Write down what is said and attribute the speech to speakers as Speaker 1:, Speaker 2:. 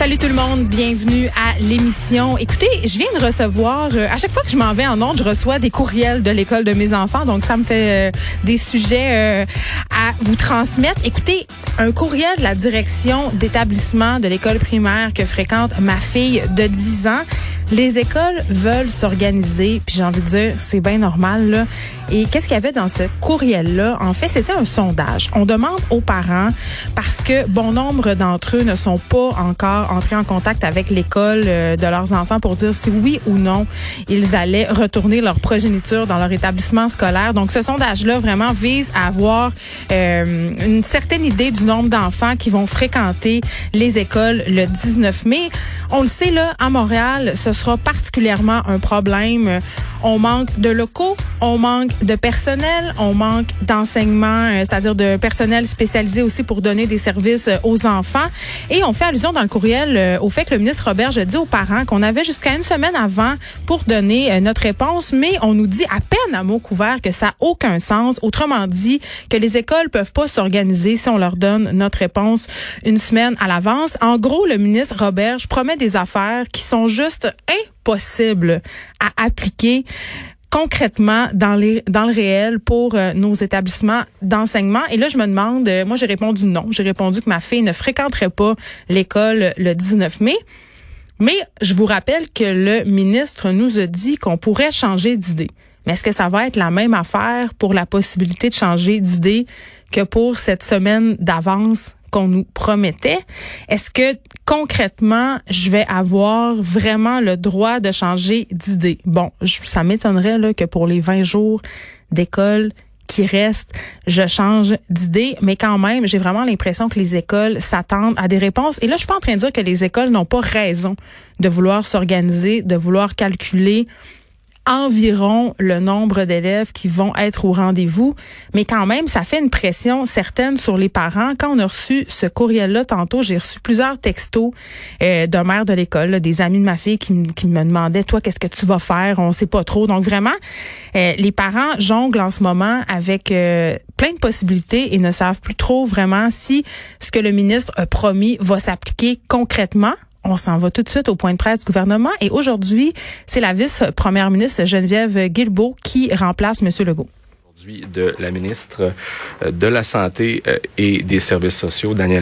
Speaker 1: Salut tout le monde, bienvenue à l'émission. Écoutez, je viens de recevoir, euh, à chaque fois que je m'en vais en ondes, je reçois des courriels de l'école de mes enfants, donc ça me fait euh, des sujets euh, à vous transmettre. Écoutez, un courriel de la direction d'établissement de l'école primaire que fréquente ma fille de 10 ans. Les écoles veulent s'organiser, puis j'ai envie de dire, c'est bien normal. Là. Et qu'est-ce qu'il y avait dans ce courriel-là? En fait, c'était un sondage. On demande aux parents, parce que bon nombre d'entre eux ne sont pas encore entrés en contact avec l'école euh, de leurs enfants pour dire si oui ou non ils allaient retourner leur progéniture dans leur établissement scolaire. Donc, ce sondage-là vraiment vise à avoir euh, une certaine idée du nombre d'enfants qui vont fréquenter les écoles le 19 mai. On le sait, là, à Montréal, ce sera particulièrement un problème. On manque de locaux, on manque de personnel, on manque d'enseignement, euh, c'est-à-dire de personnel spécialisé aussi pour donner des services euh, aux enfants. Et on fait allusion dans le courriel euh, au fait que le ministre Robert a dit aux parents qu'on avait jusqu'à une semaine avant pour donner notre réponse, mais on nous dit à peine à mot couvert que ça n'a aucun sens. Autrement dit, que les écoles peuvent pas s'organiser si on leur donne notre réponse une semaine à l'avance. En gros, le ministre Robert promet des affaires qui sont juste impossibles à appliquer concrètement dans les dans le réel pour euh, nos établissements d'enseignement. Et là je me demande euh, moi j'ai répondu non. J'ai répondu que ma fille ne fréquenterait pas l'école le 19 mai. Mais je vous rappelle que le ministre nous a dit qu'on pourrait changer d'idée. Mais est-ce que ça va être la même affaire pour la possibilité de changer d'idée que pour cette semaine d'avance qu'on nous promettait. Est-ce que concrètement, je vais avoir vraiment le droit de changer d'idée? Bon, ça m'étonnerait que pour les 20 jours d'école qui restent, je change d'idée, mais quand même, j'ai vraiment l'impression que les écoles s'attendent à des réponses. Et là, je suis pas en train de dire que les écoles n'ont pas raison de vouloir s'organiser, de vouloir calculer environ le nombre d'élèves qui vont être au rendez-vous, mais quand même, ça fait une pression certaine sur les parents. Quand on a reçu ce courriel-là tantôt, j'ai reçu plusieurs textos euh, d'un maire de l'école, des amis de ma fille qui, me demandaient, toi, qu'est-ce que tu vas faire? On sait pas trop. Donc vraiment, euh, les parents jonglent en ce moment avec euh, plein de possibilités et ne savent plus trop vraiment si ce que le ministre a promis va s'appliquer concrètement on s'en va tout de suite au point de presse du gouvernement. Et aujourd'hui, c'est la vice-première ministre Geneviève Guilbeault qui remplace M. Legault
Speaker 2: de la ministre euh, de la Santé euh, et des Services sociaux, Daniel